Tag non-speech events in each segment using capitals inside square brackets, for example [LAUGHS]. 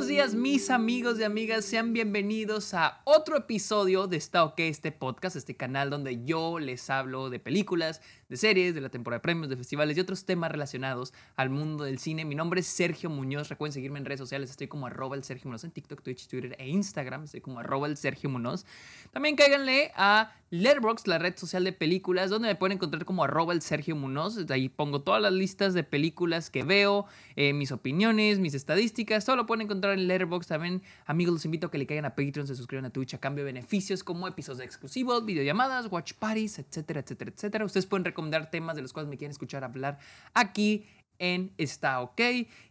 buenos días mis amigos y amigas, sean bienvenidos a otro episodio de Está OK, este podcast, este canal donde yo les hablo de películas, de series, de la temporada de premios, de festivales y otros temas relacionados al mundo del cine. Mi nombre es Sergio Muñoz, recuerden seguirme en redes sociales, estoy como arroba el Sergio Muñoz en TikTok, Twitch, Twitter e Instagram, estoy como arroba el Sergio Muñoz. También cáiganle a Letterboxd, la red social de películas, donde me pueden encontrar como arroba el Sergio Muñoz, ahí pongo todas las listas de películas que veo, eh, mis opiniones, mis estadísticas, todo lo pueden encontrar en Letterboxd. También, amigos, los invito a que le caigan a Patreon, se suscriban a Twitch a cambio de beneficios como episodios exclusivos, videollamadas, watch parties, etcétera, etcétera, etcétera. Ustedes pueden recomendar temas de los cuales me quieren escuchar hablar aquí en Está OK.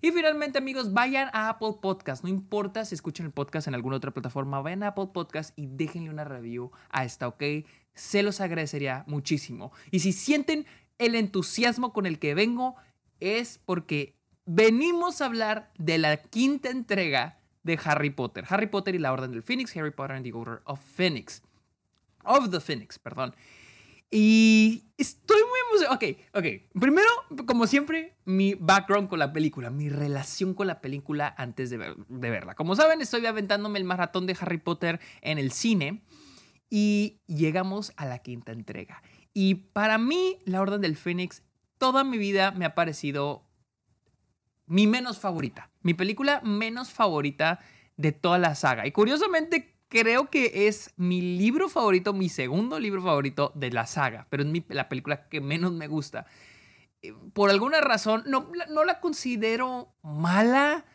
Y finalmente, amigos, vayan a Apple Podcast. No importa si escuchan el podcast en alguna otra plataforma, vayan a Apple Podcast y déjenle una review a Está OK. Se los agradecería muchísimo. Y si sienten el entusiasmo con el que vengo, es porque venimos a hablar de la quinta entrega de Harry Potter. Harry Potter y la Orden del Phoenix, Harry Potter and the Order of Phoenix. Of the Phoenix, perdón. Y estoy muy emocionado. Ok, ok. Primero, como siempre, mi background con la película, mi relación con la película antes de, de, verla. Como saben, estoy aventándome el maratón de Harry Potter en el cine y llegamos a la quinta entrega. Y para mí, La Orden del Fénix, toda mi vida me ha parecido mi menos favorita. Mi película menos favorita de toda la saga. Y curiosamente, creo que es mi libro favorito, mi segundo libro favorito de la saga, pero es la película que menos me gusta. Eh, por alguna razón, no, no la considero mala,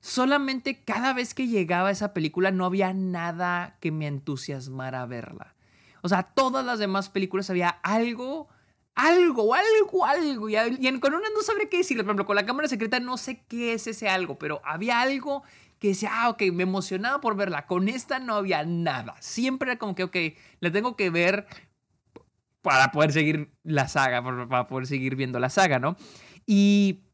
solamente cada vez que llegaba a esa película no había nada que me entusiasmara verla. O sea, todas las demás películas había algo, algo, algo, algo. Y, y con una no sabría qué decirle. Por ejemplo, con la cámara secreta no sé qué es ese algo, pero había algo que decía, ah, ok, me emocionaba por verla. Con esta no había nada. Siempre era como que, ok, la tengo que ver para poder seguir la saga, para poder seguir viendo la saga, ¿no? Y.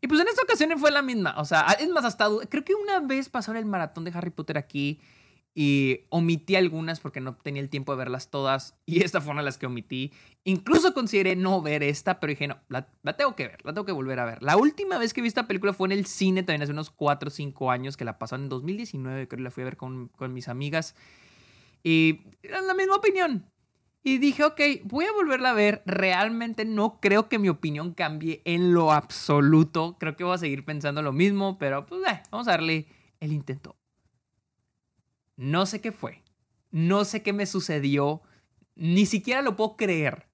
Y pues en esta ocasión fue la misma. O sea, es más, hasta. Creo que una vez pasó el maratón de Harry Potter aquí y omití algunas porque no tenía el tiempo de verlas todas [LAUGHS] y esta fue una de las que omití. Incluso consideré no ver esta, pero dije, no, la, tengo que ver, la tengo que volver a ver. La última vez que vi esta película fue en el cine, también hace unos 4 o 5 años, que la pasaron en 2019, creo que la fui a ver con, con mis amigas. Y era la misma opinión. Y dije, ok, voy a volverla a ver. Realmente no creo que mi opinión cambie en lo absoluto. Creo que voy a seguir pensando lo mismo, pero pues eh, vamos a darle el intento. No sé qué fue. No sé qué me sucedió. Ni siquiera lo puedo creer.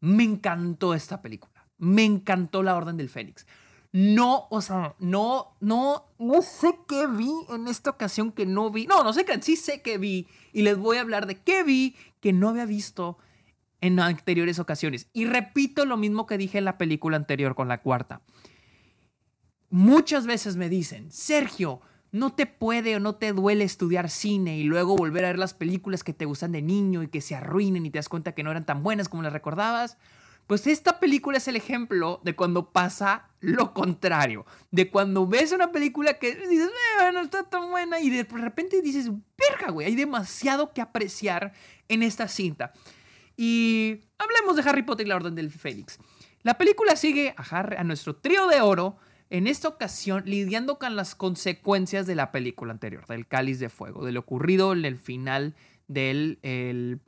Me encantó esta película. Me encantó La Orden del Fénix. No, o sea, no, no, no sé qué vi en esta ocasión que no vi. No, no sé qué, sí sé que vi. Y les voy a hablar de qué vi que no había visto en anteriores ocasiones. Y repito lo mismo que dije en la película anterior con la cuarta. Muchas veces me dicen, Sergio, no te puede o no te duele estudiar cine y luego volver a ver las películas que te gustan de niño y que se arruinen y te das cuenta que no eran tan buenas como las recordabas. Pues esta película es el ejemplo de cuando pasa lo contrario. De cuando ves una película que dices, eh, no está tan buena y de repente dices, verga, güey, hay demasiado que apreciar en esta cinta. Y hablemos de Harry Potter y la Orden del Fénix. La película sigue a, nuestro trío de oro en esta ocasión lidiando con las consecuencias de la película anterior, del Cáliz de Fuego, de lo ocurrido en el final del el,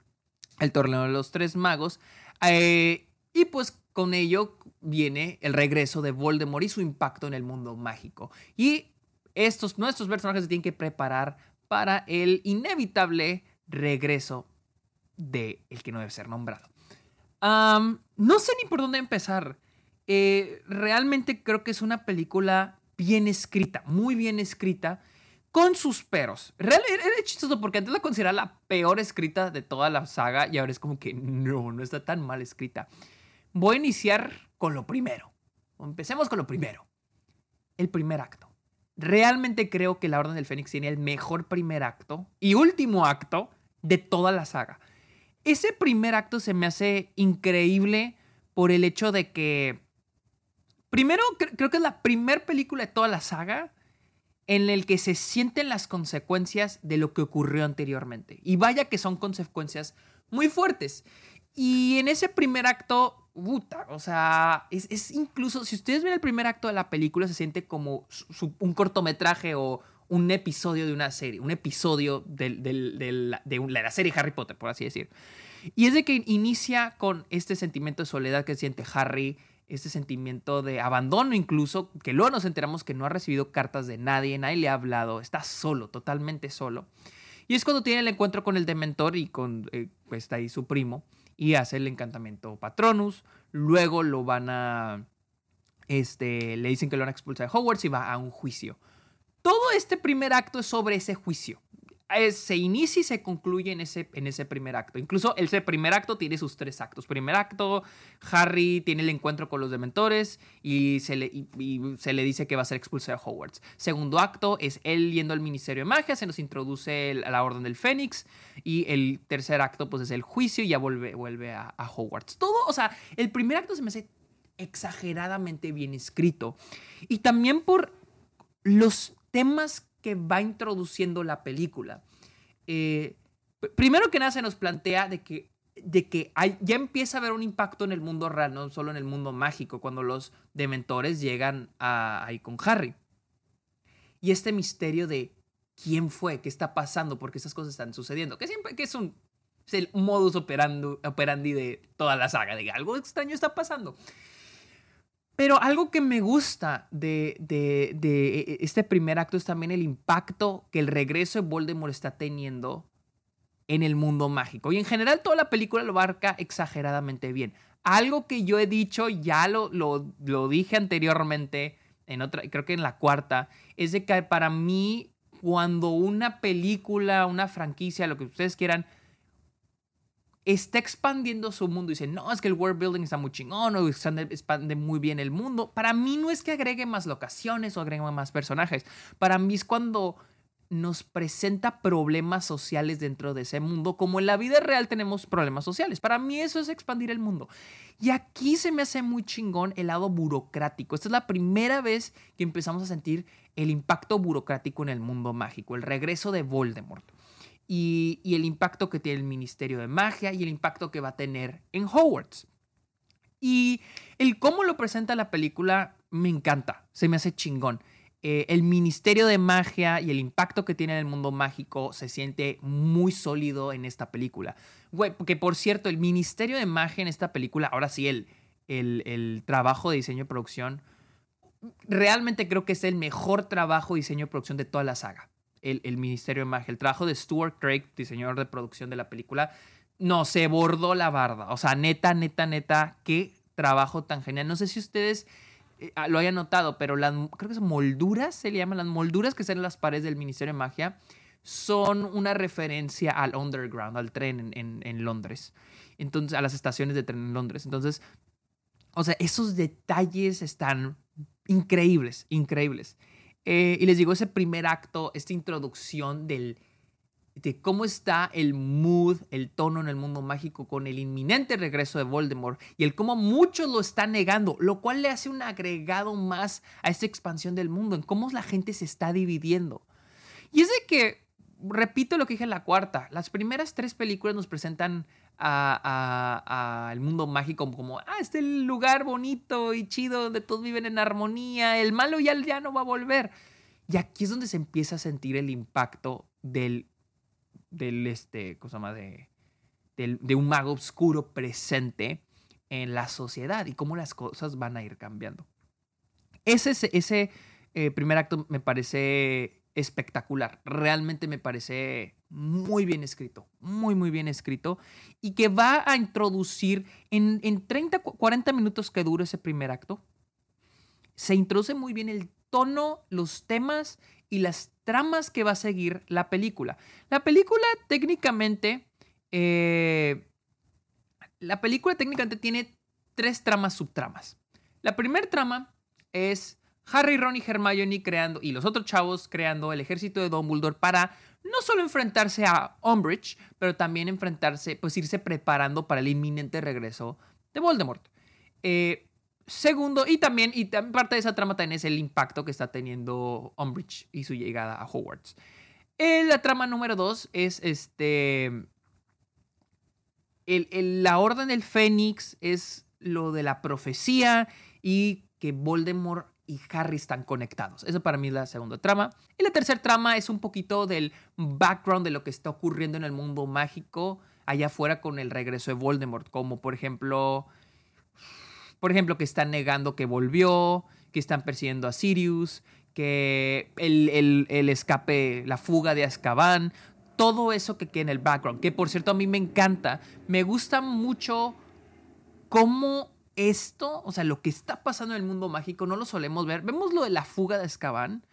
torneo de los tres magos. Eh, y pues con ello viene el regreso de Voldemort y su impacto en el mundo mágico. Y estos, nuestros personajes se tienen que preparar para el inevitable regreso de el que no debe ser nombrado. no sé ni por dónde empezar. Eh, realmente creo que es una película bien escrita, muy bien escrita, con sus peros. Realmente era chistoso porque antes la consideraba la peor escrita de toda la saga y ahora es como que no, no está tan mal escrita. Voy a iniciar con lo primero. Empecemos con lo primero. El primer acto. Realmente creo que La Orden del Fénix tiene el mejor primer acto y último acto de toda la saga. Ese primer acto se me hace increíble por el hecho de que Primero, creo que es la primera película de toda la saga en el que se sienten las consecuencias de lo que ocurrió anteriormente. Y vaya que son consecuencias muy fuertes. Y en ese primer acto, puta, o sea, es, incluso, si ustedes ven el primer acto de la película, se siente como un cortometraje o un episodio de una serie, un episodio de, la serie Harry Potter, por así decir. Y es de que inicia con este sentimiento de soledad que siente Harry, este sentimiento de abandono incluso, que luego nos enteramos que no ha recibido cartas de nadie, nadie le ha hablado, está solo, totalmente solo. Y es cuando tiene el encuentro con el Dementor y con, eh, pues está ahí su primo, y hace el encantamiento Patronus, luego lo van a, este, le dicen que lo van a expulsar de Hogwarts y va a un juicio. Todo este primer acto es sobre ese juicio. Se inicia y se concluye en ese, en ese primer acto. Incluso ese primer acto tiene sus tres actos. Primer acto, Harry tiene el encuentro con los dementores y se le, se le dice que va a ser expulsado de Hogwarts. Segundo acto es él yendo al Ministerio de Magia, se nos introduce a la Orden del Fénix. Y el tercer acto pues es el juicio y ya vuelve, vuelve a, a Hogwarts. Todo, o sea, el primer acto se me hace exageradamente bien escrito. Y también por los temas que va introduciendo la película. Eh, primero que nada se nos plantea de que, de que hay, ya empieza a haber un impacto en el mundo real, no solo en el mundo mágico, cuando los dementores llegan ahí con Harry. Y este misterio de quién fue, qué está pasando, por qué esas cosas están sucediendo, que siempre que es un el modus operandi de toda la saga, de que algo extraño está pasando. Pero algo que me gusta de, de, de, e, este primer acto es también el impacto que el regreso de Voldemort está teniendo en el mundo mágico. Y en general toda la película lo abarca exageradamente bien. Algo que yo he dicho, ya lo, lo, lo dije anteriormente, en otra, creo que en la cuarta, es de que para mí cuando una película, una franquicia, lo que ustedes quieran, está expandiendo su mundo y dice, no, es que el world building está muy chingón, o expande muy bien el mundo. Para mí no es que agregue más locaciones o agregue más personajes. Para mí es cuando nos presenta problemas sociales dentro de ese mundo, como en la vida real tenemos problemas sociales. Para mí eso es expandir el mundo. Y aquí se me hace muy chingón el lado burocrático. Esta es la primera vez que empezamos a sentir el impacto burocrático en el mundo mágico, el regreso de Voldemort y, el impacto que tiene el Ministerio de Magia y el impacto que va a tener en Hogwarts. Y el cómo lo presenta la película me encanta, se me hace chingón. Eh, el Ministerio de Magia y el impacto que tiene en el mundo mágico se siente muy sólido en esta película. Güey, porque por cierto, el Ministerio de Magia en esta película, ahora sí, el, el, el trabajo de diseño y producción, realmente creo que es el mejor trabajo de diseño y producción de toda la saga el, Ministerio de Magia. El trabajo de Stuart Craig, diseñador de producción de la película, no, se bordó la barda. O sea, neta, neta, neta, qué trabajo tan genial. No sé si ustedes eh, lo hayan notado, pero las, creo que son molduras, se le llaman las molduras que están en las paredes del Ministerio de Magia, son una referencia al underground, al tren en, en Londres. Entonces, a las estaciones de tren en Londres. Entonces, o sea, esos detalles están increíbles, increíbles. Eh, y les digo, ese primer acto, esta introducción del, de cómo está el mood, el tono en el mundo mágico con el inminente regreso de Voldemort y el cómo muchos lo están negando, lo cual le hace un agregado más a esta expansión del mundo, en cómo la gente se está dividiendo. Y es de que, repito lo que dije en la cuarta, las primeras tres películas nos presentan al mundo mágico como, ah, este lugar bonito y chido donde todos viven en armonía, el malo ya, ya no va a volver. Y aquí es donde se empieza a sentir el impacto del, del este, cosa más de, de un mago oscuro presente en la sociedad y cómo las cosas van a ir cambiando. Ese, ese eh, primer acto me parece espectacular. Realmente me parece muy bien escrito, muy, muy bien escrito. Y que va a introducir en, en 30, 40 minutos que dura ese primer acto, se introduce muy bien el tono, los temas y las tramas que va a seguir la película. La película técnicamente, eh, la película técnicamente tiene tres tramas subtramas. La primera trama es Harry, Ron y Hermione creando, y los otros chavos creando el ejército de Dumbledore para no solo enfrentarse a Umbridge, pero también enfrentarse, pues irse preparando para el inminente regreso de Voldemort. Eh, segundo, y también, y parte de esa trama también es el impacto que está teniendo Umbridge y su llegada a Hogwarts. Eh, la trama número dos es este. la Orden del Fénix es lo de la profecía y que Voldemort y Harry están conectados. Eso para mí es la segunda trama. Y la tercera trama es un poquito del background de lo que está ocurriendo en el mundo mágico allá afuera con el regreso de Voldemort, como por ejemplo, por ejemplo que están negando que volvió, que están persiguiendo a Sirius, que el, el escape, la fuga de Azkaban, todo eso que queda en el background, que por cierto a mí me encanta, me gusta mucho cómo esto, o sea, lo que está pasando en el mundo mágico, no lo solemos ver. Vemos lo de la fuga de Azkaban,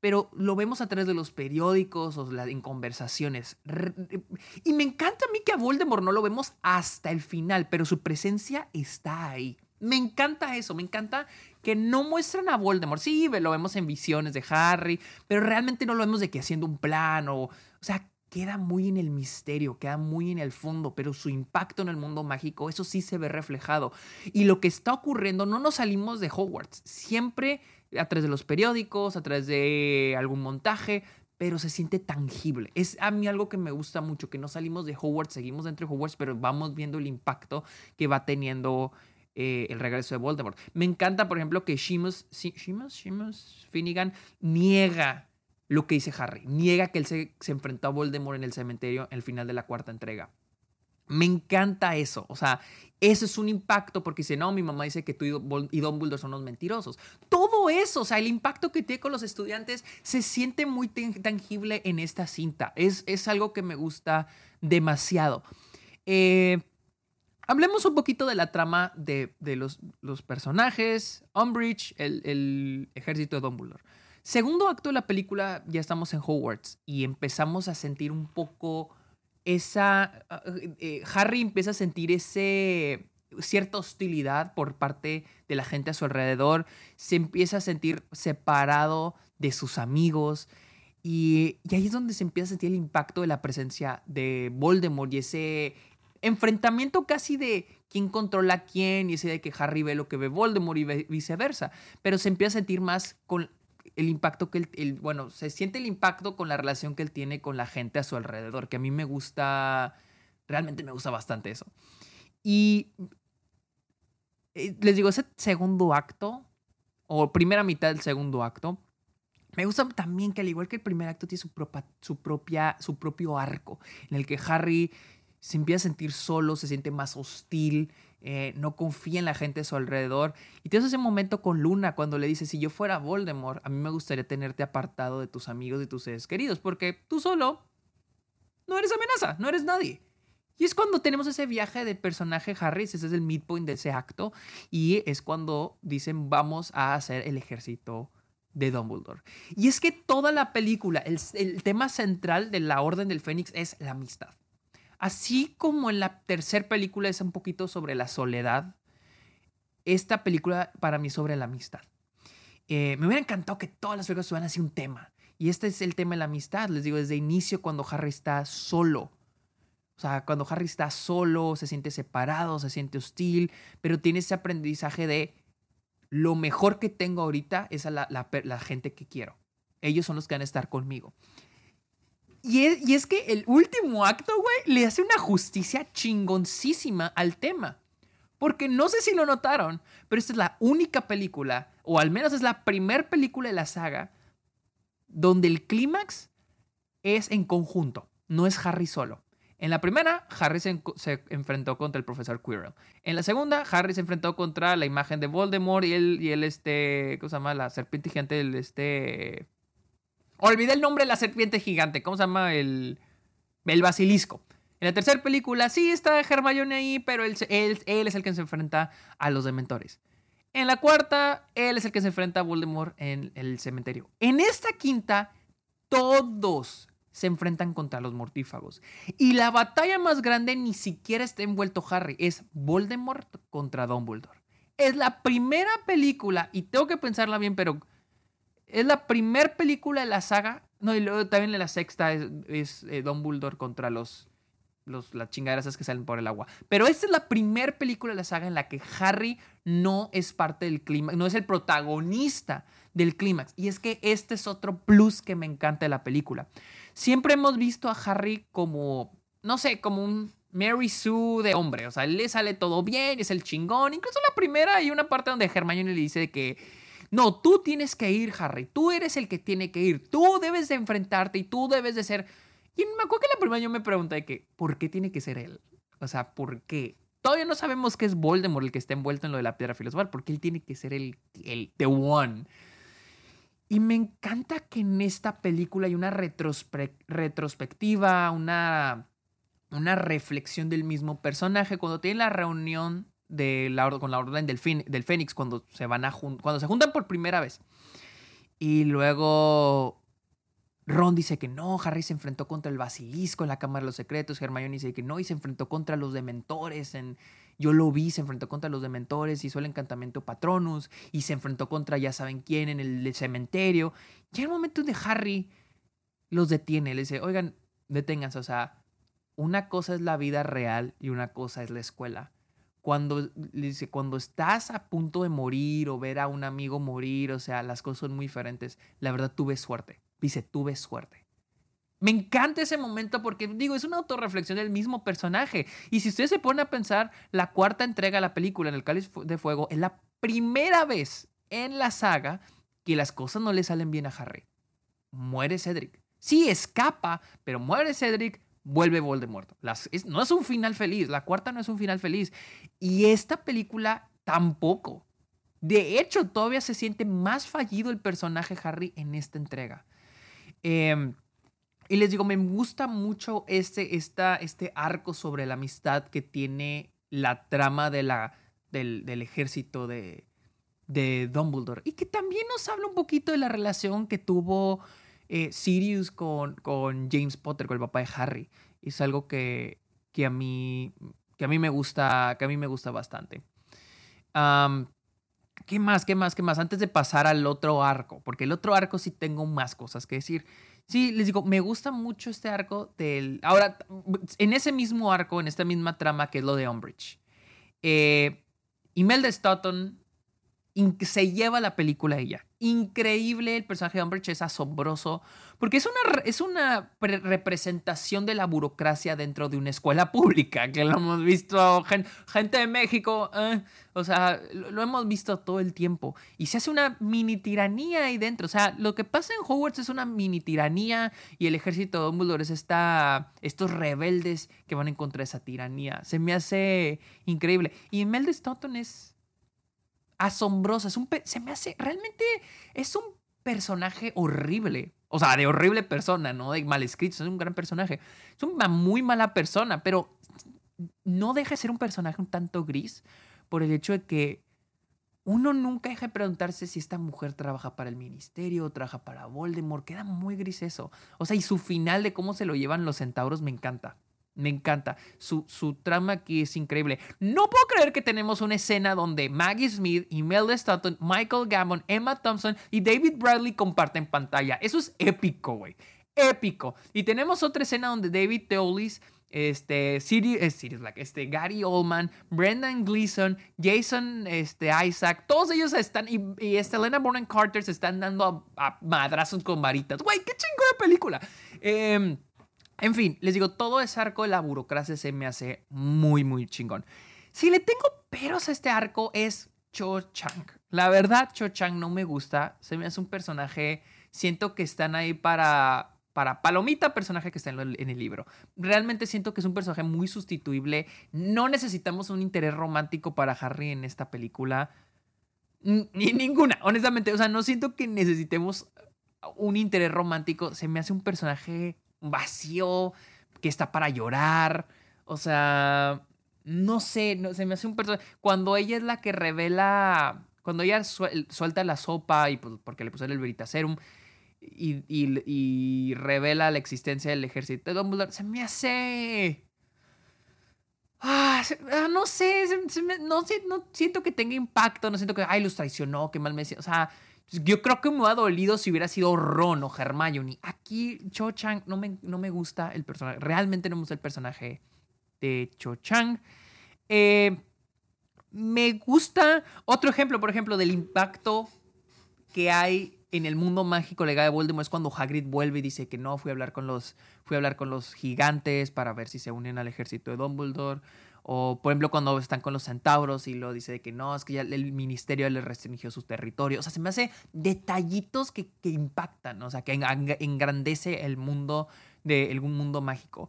pero lo vemos a través de los periódicos o en conversaciones. Y me encanta a mí que a Voldemort no lo vemos hasta el final, pero su presencia está ahí. Me encanta eso, me encanta que no muestran a Voldemort. Sí, lo vemos en visiones de Harry, pero realmente no lo vemos de que haciendo un plan o... O sea, queda muy en el misterio, queda muy en el fondo, pero su impacto en el mundo mágico, eso sí se ve reflejado. Y lo que está ocurriendo, no nos salimos de Hogwarts, siempre a través de los periódicos, a través de algún montaje, pero se siente tangible. Es a mí algo que me gusta mucho, que no salimos de Hogwarts, seguimos dentro de Hogwarts, pero vamos viendo el impacto que va teniendo eh, el regreso de Voldemort. Me encanta, por ejemplo, que Seamus, Seamus Finnegan niega lo que dice Harry. Niega que él se, enfrentó a Voldemort en el cementerio en el final de la cuarta entrega. Me encanta eso. O sea, eso es un impacto porque dice, no, mi mamá dice que tú y Dumbledore son los mentirosos. Todo eso, o sea, el impacto que tiene con los estudiantes se siente muy tangible en esta cinta. Es, es algo que me gusta demasiado. Eh, hablemos un poquito de la trama de, los, los, personajes, Umbridge, el, el ejército de Dumbledore. Segundo acto de la película, ya estamos en Hogwarts y empezamos a sentir un poco esa... Ah, eh, Harry empieza a sentir ese cierta hostilidad por parte de la gente a su alrededor, se empieza a sentir separado de sus amigos y, y, ahí es donde se empieza a sentir el impacto de la presencia de Voldemort y ese enfrentamiento casi de quién controla a quién y ese de que Harry ve lo que ve Voldemort y viceversa, pero se empieza a sentir más con el impacto que él, bueno, se siente el impacto con la relación que él tiene con la gente a su alrededor, que a mí me gusta, realmente me gusta bastante eso. Y eh, les digo, ese segundo acto, o primera mitad del segundo acto, me gusta también que al igual que el primer acto tiene su, su, propia, su propio arco, en el que Harry se empieza a sentir solo, se siente más hostil, eh, no confía en la gente a su alrededor. Y tienes ese momento con Luna cuando le dice, si yo fuera Voldemort, a mí me gustaría tenerte apartado de tus amigos y tus seres queridos, porque tú solo no eres amenaza, no eres nadie. Y es cuando tenemos ese viaje del personaje Harry, ese es el midpoint de ese acto, y es cuando dicen vamos a hacer el ejército de Dumbledore. Y es que toda la película, el, el tema central de la Orden del Fénix es la amistad. Así como en la tercera película es un poquito sobre la soledad, esta película para mí sobre la amistad. Eh, me hubiera encantado que todas las películas tuvieran así un tema. Y este es el tema de la amistad. Les digo, desde el inicio, cuando Harry está solo. O sea, cuando Harry está solo, se siente separado, se siente hostil, pero tiene ese aprendizaje de lo mejor que tengo ahorita es a la, la gente que quiero. Ellos son los que van a estar conmigo. Y es, que el último acto, güey, le hace una justicia chingoncísima al tema. Porque no sé si lo notaron, pero esta es la única película, o al menos es la primera película de la saga, donde el clímax es en conjunto, no es Harry solo. En la primera, Harry se, enfrentó contra el profesor Quirrell. En la segunda, Harry se enfrentó contra la imagen de Voldemort y él, y él este, ¿cómo se llama? La serpiente gigante, el, este, Olvidé el nombre de la serpiente gigante. ¿Cómo se llama? El, el basilisco. En la tercera película sí está Hermione ahí, pero él, él, es el que se enfrenta a los dementores. En la cuarta, él es el que se enfrenta a Voldemort en el cementerio. En esta quinta, todos se enfrentan contra los mortífagos. Y la batalla más grande ni siquiera está envuelto Harry, es Voldemort contra Dumbledore. Es la primera película, y tengo que pensarla bien, pero es la primera película de la saga. No, y luego también la sexta es, es eh, Don Bulldor contra los, los, las chingaderas que salen por el agua. Pero esta es la primera película de la saga en la que Harry no es parte del clímax, no es el protagonista del clímax. Y es que este es otro plus que me encanta de la película. Siempre hemos visto a Harry como, no sé, como un Mary Sue de hombre. O sea, le sale todo bien, es el chingón. Incluso la primera hay una parte donde Hermione le dice que no, tú tienes que ir, Harry. Tú eres el que tiene que ir. Tú debes de enfrentarte y tú debes de ser... Y me acuerdo que la primera yo me pregunté que, ¿por qué tiene que ser él? O sea, ¿por qué? Todavía no sabemos que es Voldemort el que está envuelto en lo de la piedra filosofal, porque él tiene que ser el, el the one. Y me encanta que en esta película hay una retrospectiva, una, una reflexión del mismo personaje. Cuando tiene la reunión de la, con la orden del, del Fénix, cuando se, van a cuando se juntan por primera vez. Y luego Ron dice que no, Harry se enfrentó contra el basilisco en la Cámara de los Secretos, Hermione dice que no, y se enfrentó contra los dementores en... Yo lo vi, se enfrentó contra los dementores, hizo el encantamiento Patronus, y se enfrentó contra ya saben quién en el cementerio. Y en el momento de Harry los detiene, le dice, oigan, deténganse, o sea, una cosa es la vida real y una cosa es la escuela. Cuando, dice, cuando estás a punto de morir o ver a un amigo morir, o sea, las cosas son muy diferentes. La verdad, tuve suerte Dice, tuve suerte. Me encanta ese momento porque, digo, es una autorreflexión del mismo personaje. Y si ustedes se ponen a pensar, la cuarta entrega de la película, en el Cáliz de Fuego, es la primera vez en la saga que las cosas no le salen bien a Harry. Muere Cedric. Sí, escapa, pero muere Cedric, vuelve Voldemort. Las, no es un final feliz, la cuarta no es un final feliz. Y esta película tampoco. De hecho, todavía se siente más fallido el personaje Harry en esta entrega. Em, y les digo, me gusta mucho este, esta, este arco sobre la amistad que tiene la trama de la, del, ejército de, de Dumbledore. Y que también nos habla un poquito de la relación que tuvo eh, Sirius con, con James Potter, con el papá de Harry. Es algo que, que, a, mí, que a mí me gusta, que a mí me gusta bastante. ¿Qué más? ¿Qué más? ¿Qué más? Antes de pasar al otro arco, porque el otro arco sí tengo más cosas que decir. Sí, les digo, me gusta mucho este arco del... Ahora, en ese mismo arco, en esta misma trama que es lo de Umbridge, eh, Imelda Staunton se lleva la película ella. Increíble, el personaje de Umbridge es asombroso, porque es una, es una representación de la burocracia dentro de una escuela pública, que lo hemos visto gente, de México, eh, o sea, lo, hemos visto todo el tiempo. Y se hace una mini tiranía ahí dentro, o sea, lo que pasa en Hogwarts es una mini tiranía y el ejército de Dumbledore es esta, estos rebeldes que van en contra de esa tiranía. Se me hace increíble. Y Imelda Staunton es asombrosa. Es un se me hace. Realmente es un personaje horrible. O sea, de horrible persona, no de mal escrito. Es un gran personaje. Es una muy mala persona, pero no deja de ser un personaje un tanto gris por el hecho de que uno nunca deja de preguntarse si esta mujer trabaja para el ministerio o trabaja para Voldemort. Queda muy gris eso. O sea, y su final de cómo se lo llevan los centauros me encanta. Me encanta. Su, su, trama aquí es increíble. No puedo creer que tenemos una escena donde Maggie Smith, Imelda Staunton, Michael Gambon, Emma Thompson y David Bradley comparten pantalla. Eso es épico, güey. Épico. Y tenemos otra escena donde David Teolis, este, Sirius, eh, este, Gary Oldman, Brendan Gleeson, Jason este, Isaac, todos ellos están, y, y Elena Bonham Carter se están dando a, madrazos con varitas. Güey, qué chingo de película. Eh, en fin, les digo, todo ese arco de la burocracia se me hace muy, muy chingón. Si le tengo peros a este arco es Cho Chang. La verdad, Cho Chang no me gusta. Se me hace un personaje. Siento que están ahí para. Para palomita, personaje que está en, el libro. Realmente siento que es un personaje muy sustituible. No necesitamos un interés romántico para Harry en esta película. Ni ninguna, honestamente. O sea, no siento que necesitemos un interés romántico. Se me hace un personaje vacío, que está para llorar. O sea, no sé, no, se me hace un personaje. Cuando ella es la que revela. Cuando ella suelta la sopa y pues, porque le pusieron el Veritaserum y, y, revela la existencia del ejército de se me hace. Ah, ah no sé, no, sé, no siento que tenga impacto, no siento que, ay, los traicionó, qué mal me decía. O sea, yo creo que me hubiera dolido si hubiera sido Ron o Hermione. Aquí Cho Chang no me, no me gusta el personaje. Realmente no me gusta el personaje de Cho Chang. Eh, me gusta otro ejemplo, por ejemplo, del impacto que hay en el mundo mágico legado de Voldemort es cuando Hagrid vuelve y dice que no, fui a hablar con los, fui a hablar con los gigantes para ver si se unen al ejército de Dumbledore. O, por ejemplo, cuando están con los centauros y lo dice de que no, es que ya el ministerio le restringió su territorio. O sea, se me hace detallitos que, que impactan, o sea, que engrandece el mundo de algún mundo mágico.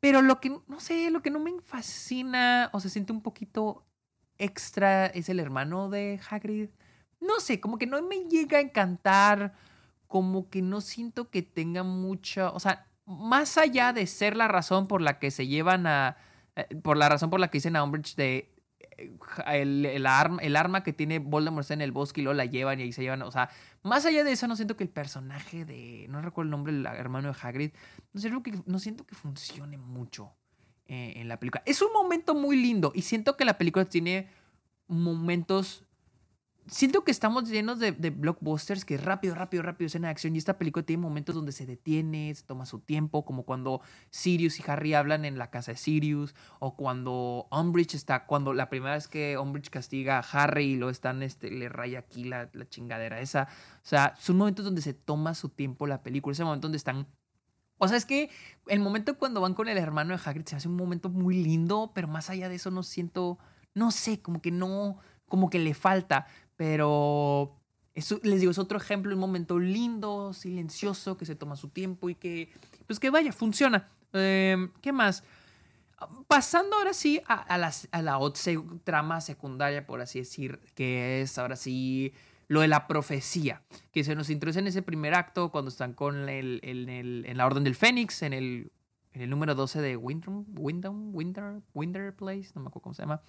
Pero lo que, no sé, lo que no me fascina o se siente un poquito extra es el hermano de Hagrid. No sé, como que no me llega a encantar, como que no siento que tenga mucha, o sea, más allá de ser la razón por la que se llevan a, por la razón por la que dicen a Umbridge de eh, el, el, arma, el arma que tiene Voldemort en el bosque y luego la llevan y ahí se llevan, o sea, más allá de eso no siento que el personaje de, no recuerdo el nombre, el hermano de Hagrid, no siento que, no siento que funcione mucho eh, en la película. Es un momento muy lindo y siento que la película tiene momentos siento que estamos llenos de, blockbusters que rápido, rápido, rápido escena de acción. Y esta película tiene momentos donde se detiene, se toma su tiempo, como cuando Sirius y Harry hablan en la casa de Sirius, o cuando Umbridge está, cuando la primera vez que Umbridge castiga a Harry y lo están, este, le raya aquí la, la chingadera esa. O sea, son momentos donde se toma su tiempo la película, ese momento donde están o sea, es que el momento cuando van con el hermano de Hagrid se hace un momento muy lindo, pero más allá de eso no siento, no sé, como que no, como que le falta. Pero eso, les digo, es otro ejemplo, un momento lindo, silencioso, que se toma su tiempo y que, pues que vaya, funciona. Em, ¿Qué más? Pasando ahora sí a, la, a la trama secundaria, por así decir, que es ahora sí lo de la profecía, que se nos introduce en ese primer acto cuando están con el, en la Orden del Fénix, en el, en el número 12 de Windham, Windham, Winter, Winter Place, no me acuerdo cómo se llama.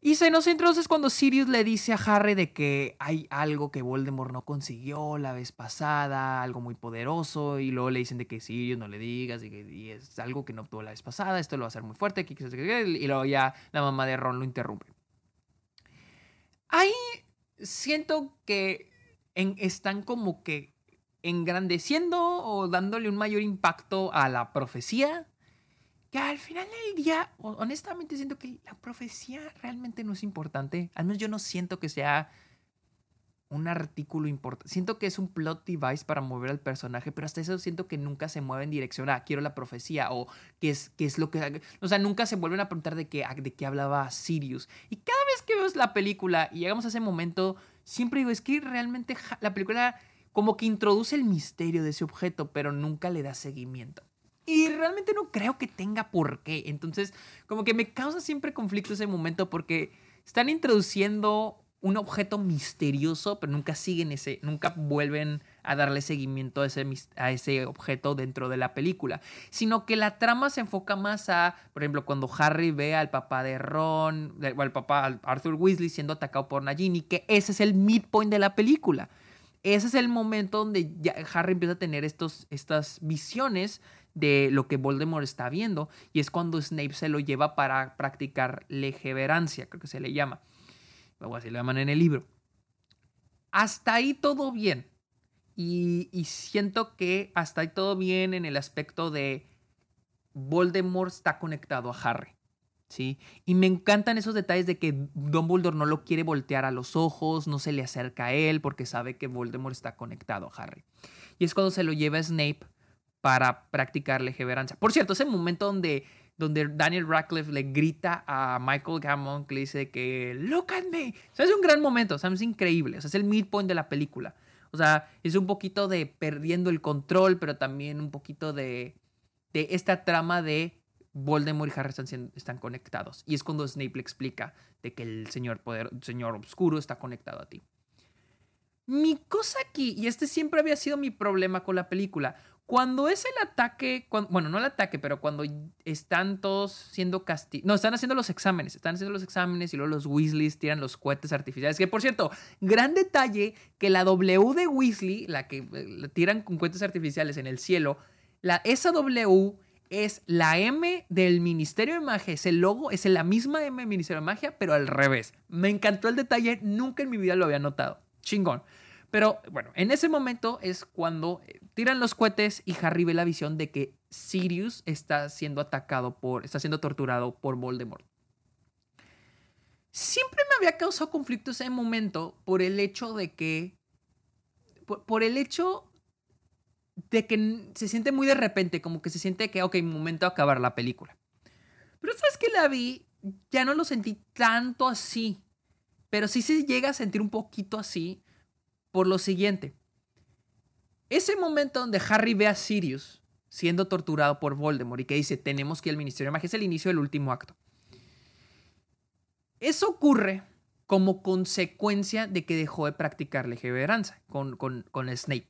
Y se nos introduce cuando Sirius le dice a Harry de que hay algo que Voldemort no consiguió la vez pasada, algo muy poderoso, y luego le dicen de que Sirius no le digas y que es algo que no obtuvo la vez pasada, esto lo va a hacer muy fuerte, y luego ya la mamá de Ron lo interrumpe. Ahí siento que están como que engrandeciendo o dándole un mayor impacto a la profecía que al final del día, honestamente siento que la profecía realmente no es importante. Al menos yo no siento que sea un artículo importante. Siento que es un plot device para mover al personaje, pero hasta eso siento que nunca se mueve en dirección a quiero la profecía o qué es, qué es lo que... O sea, nunca se vuelven a preguntar de qué, de qué hablaba Sirius. Y cada vez que vemos la película y llegamos a ese momento, siempre digo, es que realmente la película como que introduce el misterio de ese objeto, pero nunca le da seguimiento. Y realmente no creo que tenga por qué. Entonces, como que me causa siempre conflicto ese momento porque están introduciendo un objeto misterioso, pero nunca siguen ese, nunca vuelven a darle seguimiento a ese, a ese objeto dentro de la película, sino que la trama se enfoca más a, por ejemplo, cuando Harry ve al papá de Ron, o al papá Arthur Weasley siendo atacado por Nagini, que ese es el midpoint de la película. Ese es el momento donde Harry empieza a tener estos, estas visiones de lo que Voldemort está viendo y es cuando Snape se lo lleva para practicar lejeverancia, creo que se le llama. Luego así lo llaman en el libro. Hasta ahí todo bien. Y, y siento que hasta ahí todo bien en el aspecto de Voldemort está conectado a Harry. ¿sí? Y me encantan esos detalles de que Dumbledore no lo quiere voltear a los ojos, no se le acerca a él porque sabe que Voldemort está conectado a Harry. Y es cuando se lo lleva Snape para practicar lejeverancia. Por cierto, ese momento donde, donde Daniel Radcliffe le grita a Michael Gambon que le dice que look at me. O sea, es un gran momento, o sea, es increíble. O sea, es el midpoint de la película. O sea, es un poquito de perdiendo el control, pero también un poquito de, de esta trama de Voldemort y Harry están, están, conectados. Y es cuando Snape le explica de que el señor, poder, señor oscuro está conectado a ti. Mi cosa aquí, y este siempre había sido mi problema con la película, cuando es el ataque, bueno, no el ataque, pero cuando están todos siendo castigados, no, están haciendo los exámenes, están haciendo los exámenes y luego los Weasleys tiran los cohetes artificiales, que por cierto, gran detalle que la W de Weasley, la que eh, tiran con cohetes artificiales en el cielo, la, esa W es la M del Ministerio de Magia, ese logo es la misma M del Ministerio de Magia, pero al revés. Me encantó el detalle, nunca en mi vida lo había notado. Chingón. Pero bueno, en ese momento es cuando eh, tiran los cohetes y Harry ve la visión de que Sirius está siendo atacado por, está siendo torturado por Voldemort. Siempre me había causado conflicto ese momento por el hecho de que por, el hecho de que se siente muy de repente, como que se siente que, ok, momento de acabar la película. Pero sabes que la vi, ya no lo sentí tanto así. Pero sí se llega a sentir un poquito así por lo siguiente. Ese momento donde Harry ve a Sirius siendo torturado por Voldemort y que dice, tenemos que ir al Ministerio de Magia, es el inicio del último acto. Eso ocurre como consecuencia de que dejó de practicar legiveranza con, con, con Snape.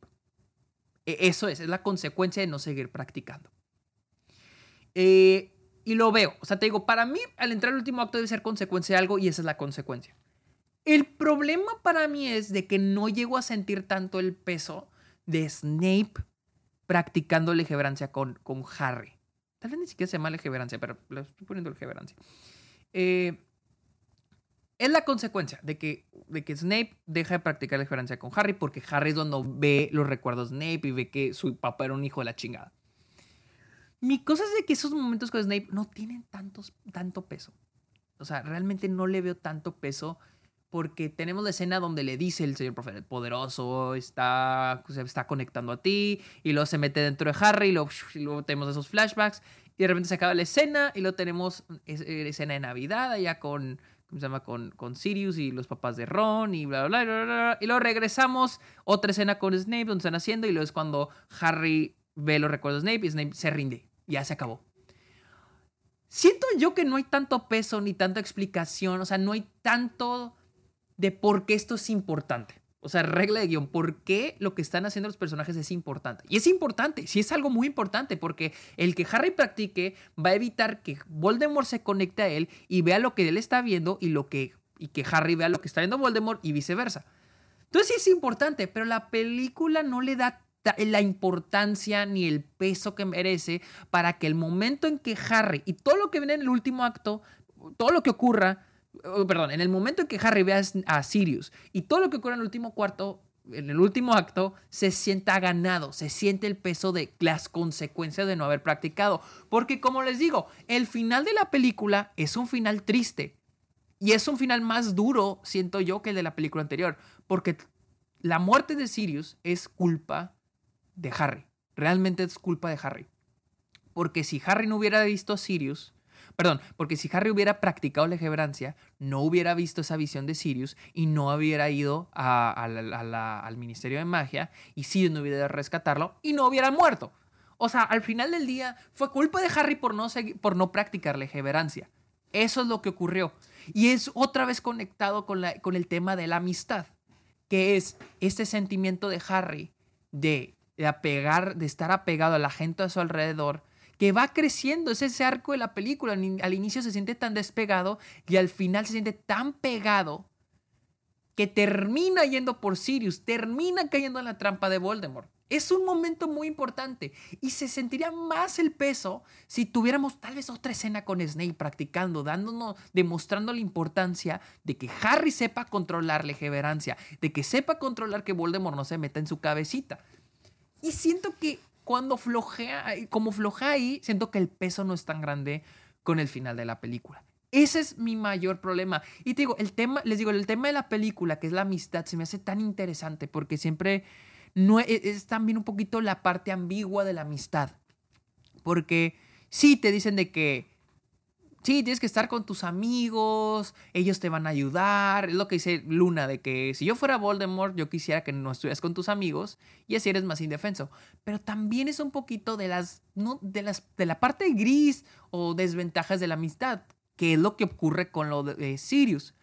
E, eso es, es la consecuencia de no seguir practicando. Eh, y lo veo, o sea, te digo, para mí al entrar al último acto debe ser consecuencia de algo y esa es la consecuencia. El problema para mí es de que no llego a sentir tanto el peso de Snape practicando legibrancia con, con Harry. Tal vez ni siquiera se llama legibrancia, pero le estoy poniendo legibrancia. Eh, es la consecuencia de que, de que Snape deja de practicar la legibrancia con Harry porque Harry es donde ve los recuerdos de Snape y ve que su papá era un hijo de la chingada. Mi cosa es de que esos momentos con Snape no tienen tanto peso. O sea, realmente no le veo tanto peso porque tenemos la escena donde le dice el señor poderoso está, se está conectando a ti y luego se mete dentro de Harry y luego, tenemos esos flashbacks y de repente se acaba la escena y luego tenemos eh, escena de Navidad allá con, ¿cómo se llama? Con, con Sirius y los papás de Ron y bla, bla, bla, bla, Y luego regresamos, otra escena con Snape donde están haciendo y luego es cuando Harry ve los recuerdos de Snape y Snape se rinde. Ya se acabó. Siento yo que no hay tanto peso ni tanta explicación, o sea, no hay tanto de por qué esto es importante. O sea, regla de guion, ¿por qué lo que están haciendo los personajes es importante? Y es importante, sí es algo muy importante, porque el que Harry practique va a evitar que Voldemort se conecte a él y vea lo que él está viendo y, lo que, y que Harry vea lo que está viendo Voldemort y viceversa. Entonces sí es importante, pero la película no le da la importancia ni el peso que merece para que el momento en que Harry y todo lo que viene en el último acto, todo lo que ocurra, perdón, en el momento en que Harry ve a Sirius y todo lo que ocurre en el último cuarto, en el último acto, se sienta ganado, se siente el peso de las consecuencias de no haber practicado. Porque como les digo, el final de la película es un final triste. Y es un final más duro, siento yo, que el de la película anterior. Porque la muerte de Sirius es culpa de Harry. Realmente es culpa de Harry. Porque si Harry no hubiera visto a Sirius, Perdón, porque si Harry hubiera practicado la gebrancia, no hubiera visto esa visión de Sirius y no hubiera ido al Ministerio de Magia y Sirius no hubiera ido a rescatarlo y no hubiera muerto. O sea, al final del día fue culpa de Harry por no, por no practicar la gebrancia. Eso es lo que ocurrió. Y es otra vez conectado con, con el tema de la amistad, que es este sentimiento de Harry de, de, apegar, de estar apegado a la gente a su alrededor que va creciendo, es ese arco de la película. Al inicio se siente tan despegado y al final se siente tan pegado que termina yendo por Sirius, termina cayendo en la trampa de Voldemort. Es un momento muy importante y se sentiría más el peso si tuviéramos tal vez otra escena con Snape practicando, dándonos, demostrando la importancia de que Harry sepa controlar la ejeverancia, de que sepa controlar que Voldemort no se meta en su cabecita. Y siento que cuando flojea, como flojea ahí, siento que el peso no es tan grande con el final de la película. Ese es mi mayor problema. Y te digo, el tema, les digo, el tema de la película, que es la amistad, se me hace tan interesante porque siempre no es, es también un poquito la parte ambigua de la amistad. Porque sí te dicen de que Sí, tienes que estar con tus amigos, ellos te van a ayudar. Es lo que dice Luna, de que si yo fuera Voldemort, yo quisiera que no estuvieras con tus amigos y así eres más indefenso. Pero también es un poquito de las, ¿no? de las, de la parte gris o desventajas de la amistad, que es lo que ocurre con lo de, Sirius.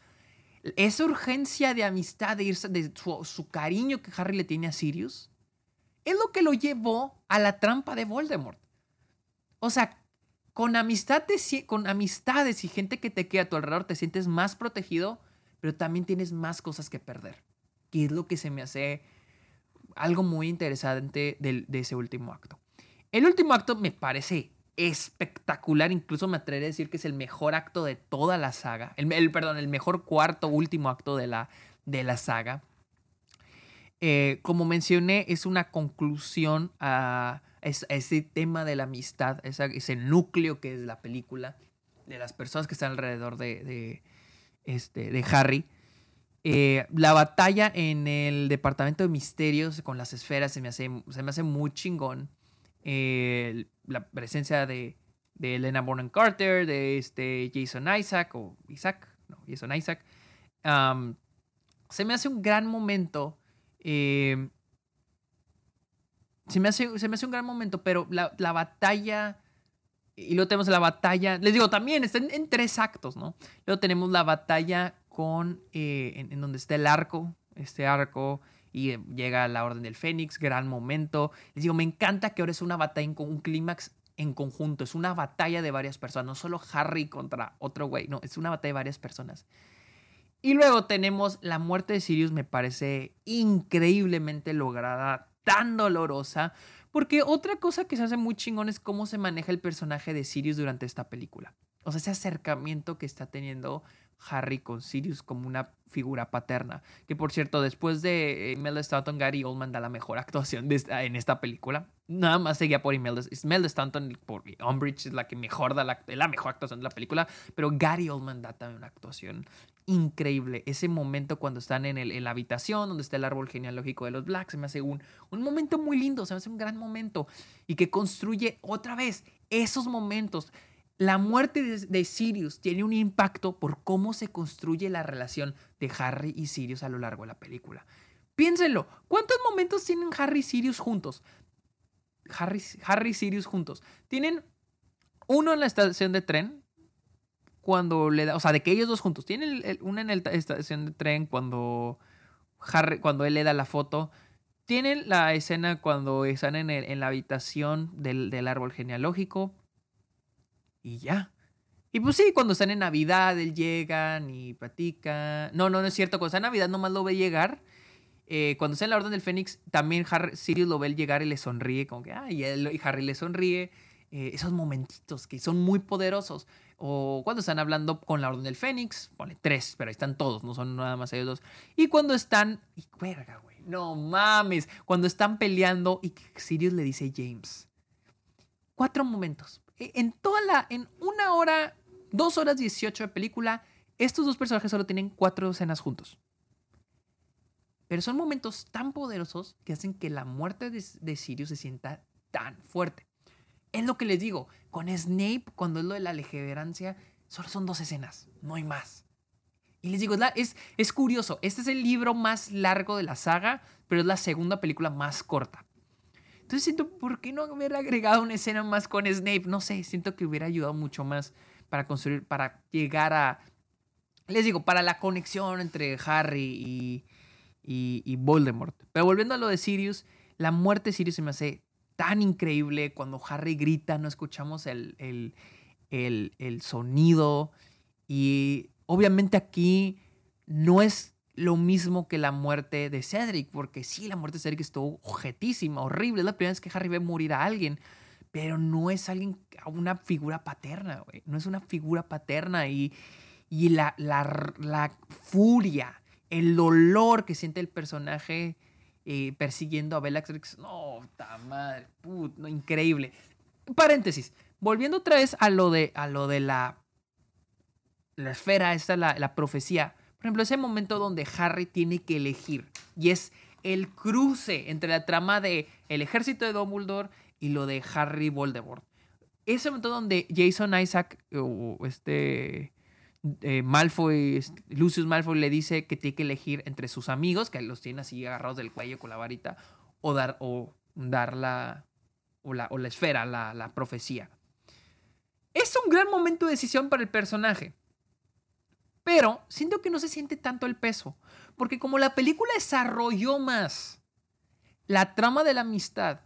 Esa urgencia de amistad, de, irse, de su, su cariño que Harry le tiene a Sirius, es lo que lo llevó a la trampa de Voldemort. O sea, con, amistad con amistades y gente que te queda a tu alrededor te sientes más protegido, pero también tienes más cosas que perder. Que es lo que se me hace algo muy interesante de, ese último acto. El último acto me parece espectacular, incluso me atrevería a decir que es el mejor acto de toda la saga, el, perdón, el mejor cuarto, último acto de la, de la saga. Eh, como mencioné, es una conclusión a ese tema de la amistad, ese núcleo que es la película, de las personas que están alrededor de, este, de Harry. Eh, la batalla en el departamento de misterios con las esferas se me hace, se me hace muy chingón. Eh, la presencia de, de Elena Bonham Carter, de este Jason Isaac, o Isaac, no, Jason Isaac. se me hace un gran momento. Eh, se, me hace, se me hace un gran momento, pero la, la batalla y luego tenemos la batalla, les digo, también está en, tres actos, ¿no? Luego tenemos la batalla con, eh, en, donde está el arco, este arco, y llega la Orden del Fénix, gran momento. Les digo, me encanta que ahora es una batalla con un clímax en conjunto, es una batalla de varias personas, no solo Harry contra otro güey, no, es una batalla de varias personas. Y luego tenemos la muerte de Sirius, me parece increíblemente lograda, tan dolorosa, porque otra cosa que se hace muy chingón es cómo se maneja el personaje de Sirius durante esta película. O sea, ese acercamiento que está teniendo Harry con Sirius como una figura paterna. Que por cierto, después de Imelda Stanton, Gary Oldman da la mejor [LAUGHS] actuación en esta película. Nada más seguía por Imelda, Imelda Stanton, por Umbridge es la que mejor da la, la mejor actuación de la película. Pero Gary Oldman da también una actuación increíble. Ese momento cuando están en, el, en la habitación donde está el árbol genealógico de los Blacks, se me hace un, un momento muy lindo, se me hace un gran momento. Y que construye otra vez esos momentos la muerte de, Sirius tiene un impacto por cómo se construye la relación de Harry y Sirius a lo largo de la película. Piénsenlo, ¿cuántos momentos tienen Harry y Sirius juntos? Harry, Harry y Sirius juntos. Tienen uno en la estación de tren, cuando le da, o sea, de que ellos dos juntos. Tienen uno en la estación de tren cuando Harry, cuando él le da la foto. Tienen la escena cuando están en, en la habitación del, del árbol genealógico y ya. Y pues sí, cuando están en Navidad, él llegan y platican. No, no, no es cierto. Cuando está en Navidad nomás lo ve llegar. Eh, cuando está en la Orden del Fénix, también Harry, Sirius lo ve llegar y le sonríe, como que, ah, y Harry le sonríe. Eh, esos momentitos que son muy poderosos. O cuando están hablando con la Orden del Fénix, pone tres, pero ahí están todos, no son nada más ellos dos. Y cuando están, y cuerga, güey, no mames, cuando están peleando y Sirius le dice James. Cuatro momentos e, en toda la, en una hora, dos horas dieciocho de película, estos dos personajes solo tienen cuatro escenas juntos. Pero son momentos tan poderosos que hacen que la muerte de, de Sirius se sienta tan fuerte. Es lo que les digo, con Snape, cuando es lo de la legeverancia, solo son dos escenas, no hay más. Y les digo, es, es curioso, este es el libro más largo de la saga, pero es la segunda película más corta. Entonces siento, ¿por qué no haber agregado una escena más con Snape? No sé, siento que hubiera ayudado mucho más para construir, para llegar a, les digo, para la conexión entre Harry y, y, Voldemort. Pero volviendo a lo de Sirius, la muerte de Sirius se me hace tan increíble. Cuando Harry grita, no escuchamos el, el, el, sonido. Y obviamente aquí no es lo mismo que la muerte de Cedric, porque sí, la muerte de Cedric estuvo objetísima, horrible. Es la primera vez que Harry ve morir a alguien, pero no es alguien, una figura paterna. No es una figura paterna y, y la, la, furia, el dolor que siente el personaje eh, persiguiendo a Bellatrix, no, ta madre, put, no, increíble. Paréntesis, volviendo otra vez a lo de, a lo de la, la esfera, esta la, la profecía por ejemplo, ese momento donde Harry tiene que elegir y es el cruce entre la trama de el ejército de Dumbledore y lo de Harry Voldemort. Ese momento donde Jason Isaac o este eh, Malfoy, Lucius Malfoy le dice que tiene que elegir entre sus amigos, que los tiene así agarrados del cuello con la varita, o dar, o dar la, o la, o la esfera, la, la profecía. Es un gran momento de decisión para el personaje. Pero siento que no se siente tanto el peso, porque como la película desarrolló más la trama de la amistad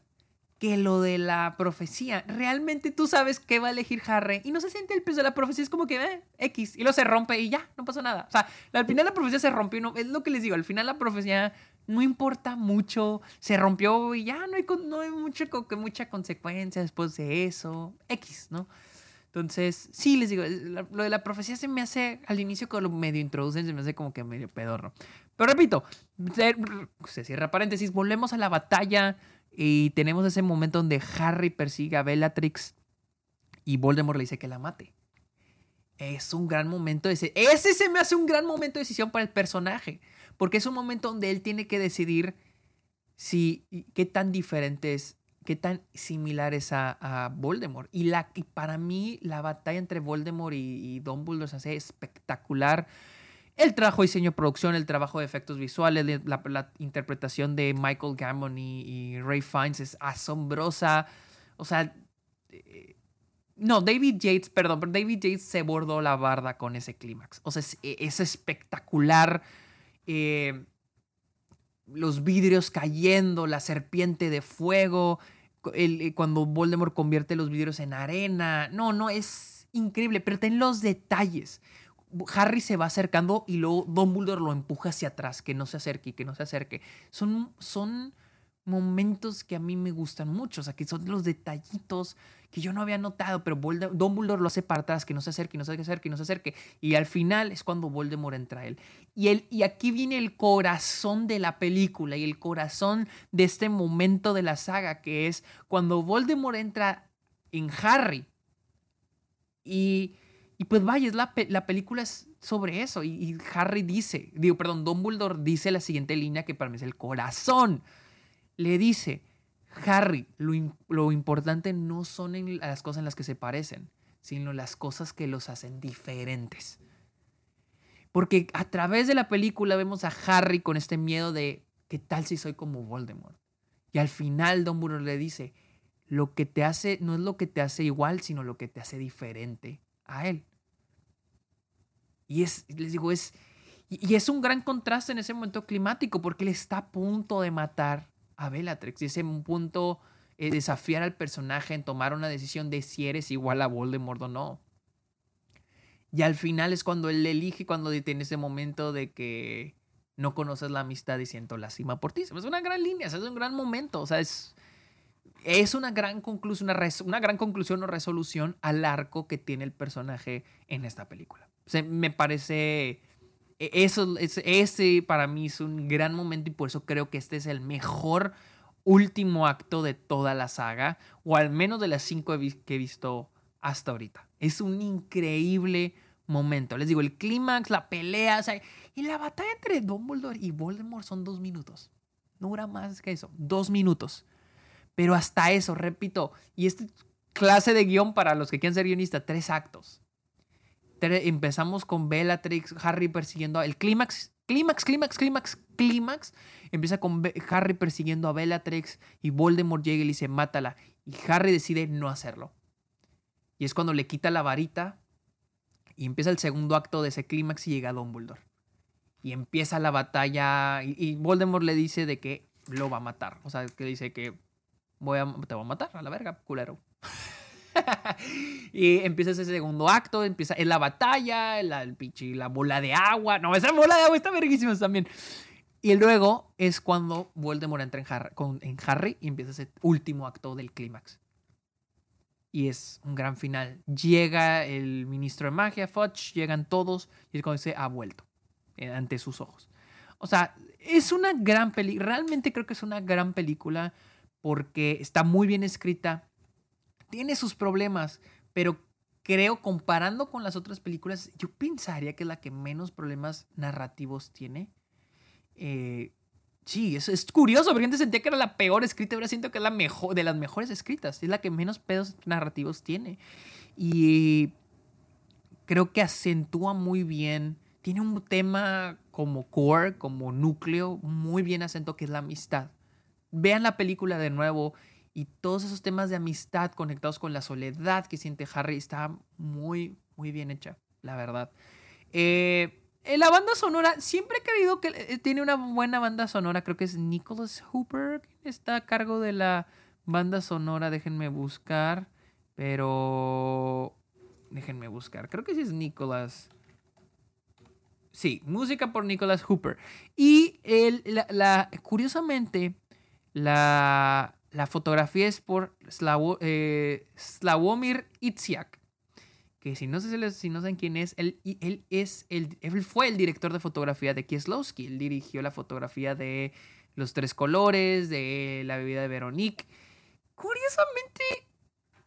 que lo de la profecía, realmente tú sabes qué va a elegir Harry y no se siente el peso de la profecía, es como que eh, X y lo se rompe y ya, no pasó nada. O sea, al final la profecía se rompió, no, es lo que les digo, al final la profecía no importa mucho, se rompió y ya no hay, no hay mucho, mucha consecuencia después de eso, X, ¿no? Entonces, sí, les digo, lo de la profecía se me hace, al inicio con lo medio introducen, se me hace como que medio pedorro. Pero repito, se, cierra paréntesis, volvemos a la batalla y tenemos ese momento donde Harry persigue a Bellatrix y Voldemort le dice que la mate. es un gran momento de ese se me hace un gran momento de decisión para el personaje, porque es un momento donde él tiene que decidir si qué tan diferente es, qué tan similar es a, Voldemort. Y, la, y para mí la batalla entre Voldemort y, y Dumbledore se hace espectacular. El trabajo de diseño producción, el trabajo de efectos visuales, la, interpretación de Michael Gambon y, Ray Fiennes es asombrosa. O sea, eh, no, David Yates, perdón, pero David Yates se bordó la barda con ese clímax. O sea, es, espectacular. Eh, los vidrios cayendo, la serpiente de fuego, el, cuando Voldemort convierte los vidrios en arena. No, no, es increíble, pero ten los detalles. Harry se va acercando y luego Dumbledore lo empuja hacia atrás, que no se acerque, que no se acerque. Son, son momentos que a mí me gustan mucho, o sea, que son los detallitos que yo no había notado, pero Dumbledore lo hace para atrás, que no se acerque, no se acerque, no se acerque. Y al final es cuando Voldemort entra a él. Y, él, y aquí viene el corazón de la película y el corazón de este momento de la saga, que es cuando Voldemort entra en Harry. Y y pues vaya, es la, la película es sobre eso. Y, Harry dice, digo, perdón, Dumbledore dice la siguiente línea que para mí es el corazón. Le dice, Harry, lo, lo importante no son las cosas en las que se parecen, sino las cosas que los hacen diferentes. Porque a través de la película vemos a Harry con este miedo de, ¿qué tal si soy como Voldemort? Y al final Dumbledore le dice, lo que te hace, no es lo que te hace igual, sino lo que te hace diferente a él. Y es, les digo, es, y es un gran contraste en ese momento climático porque él está a punto de matar a Bellatrix. Y ese punto es desafiar al personaje en tomar una decisión de si eres igual a Voldemort o no. Y al final es cuando él elige, cuando tiene ese momento de que no conoces la amistad y siento lástima por ti. Es una gran línea, es un gran momento. O sea, es, es una gran conclusión, una, una gran conclusión o resolución al arco que tiene el personaje en esta película me parece... E, eso, ese para mí es un gran momento y por eso creo que este es el mejor último acto de toda la saga, o al menos de las cinco que he visto hasta ahorita. Es un increíble momento. Les digo, el clímax, la pelea, y la batalla entre Dumbledore y Voldemort son dos minutos. No dura más que eso, dos minutos. Pero hasta eso, repito, y esta clase de guion para los que quieran ser guionistas, tres actos empezamos con Bellatrix, Harry persiguiendo el clímax, clímax, clímax, clímax, clímax. Empieza con Harry persiguiendo a Bellatrix y Voldemort llega y le dice, mátala. Y Harry decide no hacerlo. Y es cuando le quita la varita y empieza el segundo acto de ese clímax y llega Dumbledore. Y empieza la batalla y, Voldemort le dice de que lo va a matar. O sea, que dice que voy a, te voy a matar a la verga, culero. Y empieza ese segundo acto, empieza en la batalla, la, el la bola de agua. No, esa bola de agua está verguísima también. Y luego es cuando Voldemort entra en, Harry, en Harry y empieza ese último acto del clímax. Y es un gran final. Llega el ministro de magia, Fudge, llegan todos y es cuando se ha vuelto eh, ante sus ojos. O sea, es una gran película. Realmente creo que es una gran película porque está muy bien escrita tiene sus problemas, pero creo, comparando con las otras películas, yo pensaría que es la que menos problemas narrativos tiene. Eh, sí, es, es curioso, porque antes sentía que era la peor escrita, ahora siento que es la mejor, de las mejores escritas, es la que menos pedos narrativos tiene. Y creo que acentúa muy bien, tiene un tema como core, como núcleo, muy bien acento, que es la amistad. Vean la película de nuevo y todos esos temas de amistad conectados con la soledad que siente Harry está muy, muy bien hecha, la verdad. Eh, en la banda sonora, siempre he creído que eh, tiene una buena banda sonora. Creo que es Nicholas Hooper está a cargo de la banda sonora. Déjenme buscar. Pero. Déjenme buscar. Creo que sí es Nicholas. Sí, música por Nicholas Hooper. Y el, la, curiosamente, la, la fotografía es por eh, Slavomir Itziak, que si no, sé, si no saben quién es, él, él, es el, fue el director de fotografía de Kieslowski. Él dirigió la fotografía de Los Tres Colores, de La Bebida de Veronique. Curiosamente,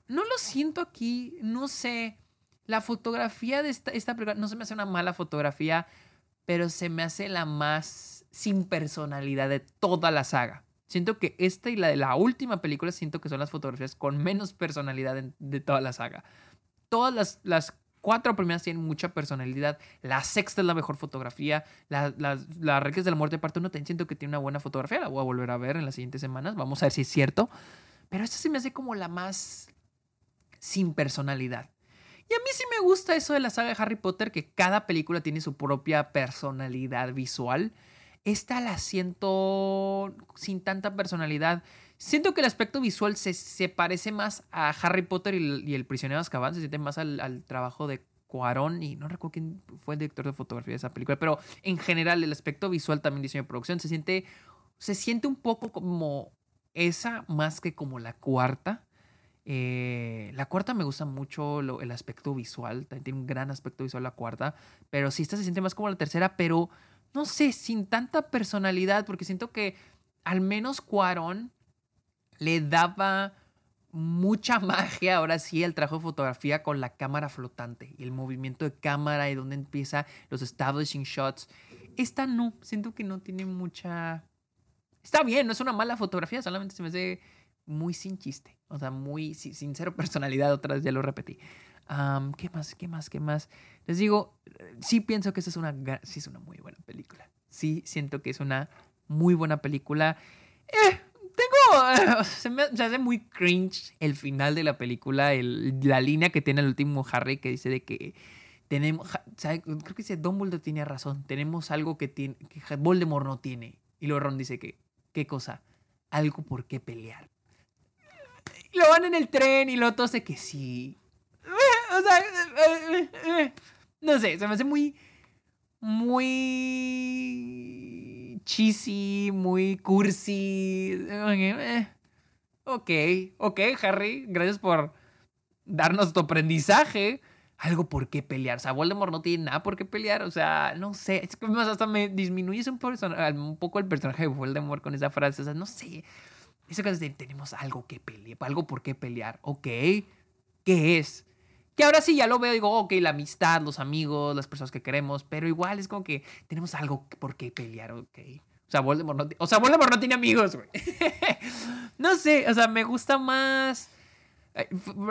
no lo siento aquí, no sé. la fotografía de esta, esta no se me hace una mala fotografía, pero se me hace la más sin personalidad de toda la saga. Siento que esta y la de la última película siento que son las fotografías con menos personalidad de, toda la saga. Todas las, las cuatro primeras tienen mucha personalidad. La sexta es la mejor fotografía. La, las Reglas de la Muerte parte 1 siento que tiene una buena fotografía. La voy a volver a ver en las siguientes semanas. Vamos a ver si es cierto. Pero esta se me hace como la más sin personalidad. Y a mí sí me gusta eso de la saga de Harry Potter, que cada película tiene su propia personalidad visual. Esta la siento sin tanta personalidad. Siento que el aspecto visual se, se parece más a Harry Potter y el, prisionero de Azkaban, se siente más al, trabajo de Cuarón y no recuerdo quién fue el director de fotografía de esa película, pero en general el aspecto visual también diseño de producción se siente se siente un poco como esa más que como la cuarta. Eh, la cuarta me gusta mucho el aspecto visual, también tiene un gran aspecto visual la cuarta, pero sí, esta se siente más como la tercera, pero no sé, sin tanta personalidad, porque siento que al menos Cuarón le daba mucha [LAUGHS] magia, ahora sí, al trabajo de fotografía con la cámara flotante y el movimiento de cámara y donde empieza los establishing shots. Esta no, siento que no tiene mucha... Está bien, no es una mala fotografía, solamente se me hace muy sin chiste. O sea, muy sin [LAUGHS] personalidad, otra vez ya lo repetí. ¿Qué más? ¿Qué más? ¿Qué más? Les digo, sí pienso que esa es una, sí es una muy buena película. Sí siento que es una muy buena película. Eh, tengo, [LAUGHS] se me, hace muy cringe el final de la película, el, la línea que tiene el último Harry que dice de que tenemos, creo que dice Dumbledore tiene razón, tenemos algo que, tiene, Voldemort no tiene. Y luego Ron dice que, ¿qué cosa? Algo por qué pelear. lo van en el tren y lo tose que sí. O sea, no sé, se me hace muy, muy cheesy, muy cursi. Ok, ok, Harry, gracias por darnos tu aprendizaje. Algo por qué pelear. O sea, Voldemort no tiene nada por qué pelear. O sea, no sé. Es que más hasta me disminuyes un, un poco el personaje de Voldemort con esa frase. O sea, no sé. Eso que tenemos algo que pelear, algo por qué pelear. Ok, ¿qué es? Que ahora sí ya lo veo, digo, ok, la amistad, los amigos, las personas que queremos, pero igual es como que tenemos algo por qué pelear, ok. O sea, Voldemort no, o sea, Voldemort no tiene amigos, güey. [LAUGHS] no sé, o sea, me gusta más... Eh,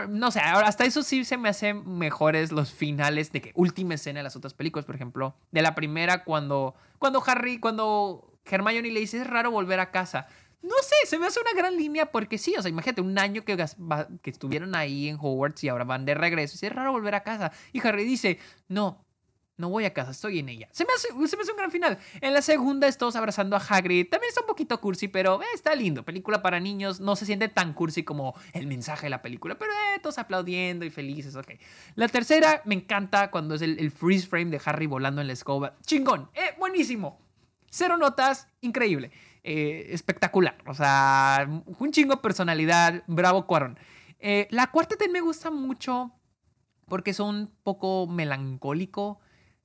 no sé, hasta eso sí se me hacen mejores los finales de que última escena de las otras películas, por ejemplo, de la primera cuando, cuando Harry, cuando Hermione le dice, es raro volver a casa. No sé, se me hace una gran línea porque sí, o sea, imagínate un año que, que estuvieron ahí en Hogwarts y ahora van de regreso. Y es raro volver a casa. Y Harry dice, no, no voy a casa, estoy en ella. Se me hace, se me hace un gran final. En la segunda es todos abrazando a Hagrid. También está un poquito cursi, pero eh, está lindo. Película para niños. No se siente tan cursi como el mensaje de la película, pero eh, todos aplaudiendo y felices, ok. La tercera me encanta cuando es el, freeze frame de Harry volando en la escoba. Chingón, eh, buenísimo. Cero notas, increíble. Eh, espectacular. O sea, un chingo de personalidad. Bravo Cuarón. Eh, la cuarta también me gusta mucho porque son un poco melancólico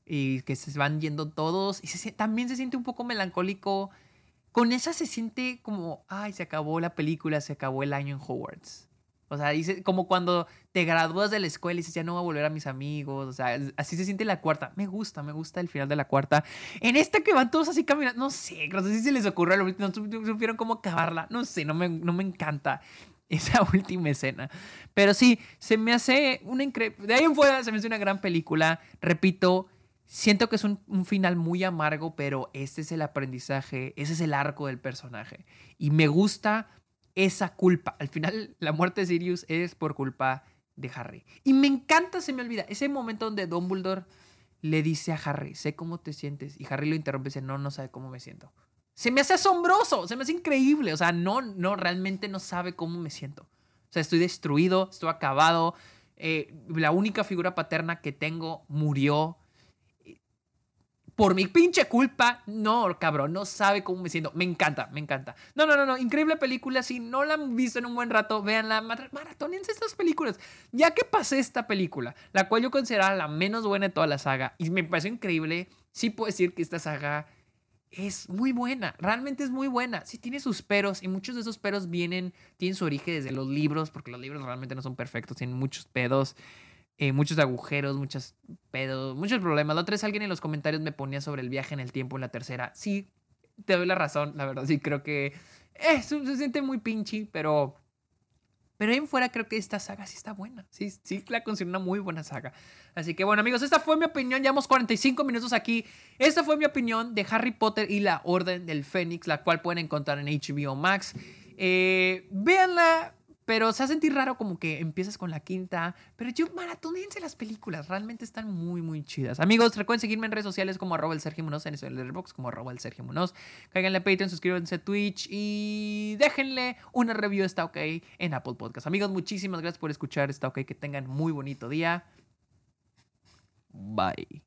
y que se van yendo todos. Y también se siente un poco melancólico. Con esa se siente como, ay, se acabó la película, se acabó el año en Hogwarts. O sea, como cuando te gradúas de la escuela y dices, ya no voy a volver a mis amigos. O sea, así se siente la cuarta. Me gusta, me gusta el final de la cuarta. En esta que van todos así caminando, no sé, no sé si se les ocurrió, no supieron cómo acabarla. No sé, no me, no me encanta [LAUGHS] esa última escena. Pero sí, se me hace una increíble. De ahí en fuera se me hace una gran película. Repito, siento que es un, un, final muy amargo, pero este es el aprendizaje, ese es el arco del personaje. Y me gusta esa culpa. Al final, la muerte de Sirius es por culpa de Harry. Y me encanta, se me olvida, ese momento donde Dumbledore le dice a Harry, sé cómo te sientes. Y Harry lo interrumpe y dice, no, no sabe cómo me siento. Se me hace asombroso, se me hace increíble. O sea, no, no, realmente no sabe cómo me siento. O sea, estoy destruido, estoy acabado. Eh, la única figura paterna que tengo murió por mi pinche culpa. No, cabrón, no sabe cómo me siento. Me encanta, me encanta. No, no, no, no. Increíble película. Si no la han visto en un buen rato, véanla. Maratónense estas películas. Ya que pasé esta película, la cual yo consideraba la menos buena de toda la saga, y me pareció increíble, sí puedo decir que esta saga es muy buena. Realmente es muy buena. Sí tiene sus peros, y muchos de esos peros vienen, tienen su origen desde los libros, porque los libros realmente no son perfectos, tienen muchos pedos. Eh, muchos agujeros, muchos pedos, muchos problemas. La otra vez alguien en los comentarios me ponía sobre el viaje en el tiempo en la tercera. Sí, te doy la razón, la verdad, sí, creo que eh, se siente muy pinche, pero pero ahí en fuera creo que esta saga sí está buena. Sí, sí la considero una muy buena saga. Así que bueno, amigos, esta fue mi opinión. Llevamos 45 minutos aquí. Esta fue mi opinión de Harry Potter y la Orden del Fénix, la cual pueden encontrar en HBO Max. Eh, véanla, pero se a sentir raro como que empiezas con la quinta. Pero yo, maratonense las películas. Realmente están muy, muy chidas. Amigos, recuerden seguirme en redes sociales como arroba el Sergio Munoz, en el Letterboxd como arroba el Sergio Munoz. Cáiganle a Patreon, suscríbanse a Twitch y déjenle una review Está OK en Apple Podcast. Amigos, muchísimas gracias por escuchar Está OK. Que tengan muy bonito día. Bye.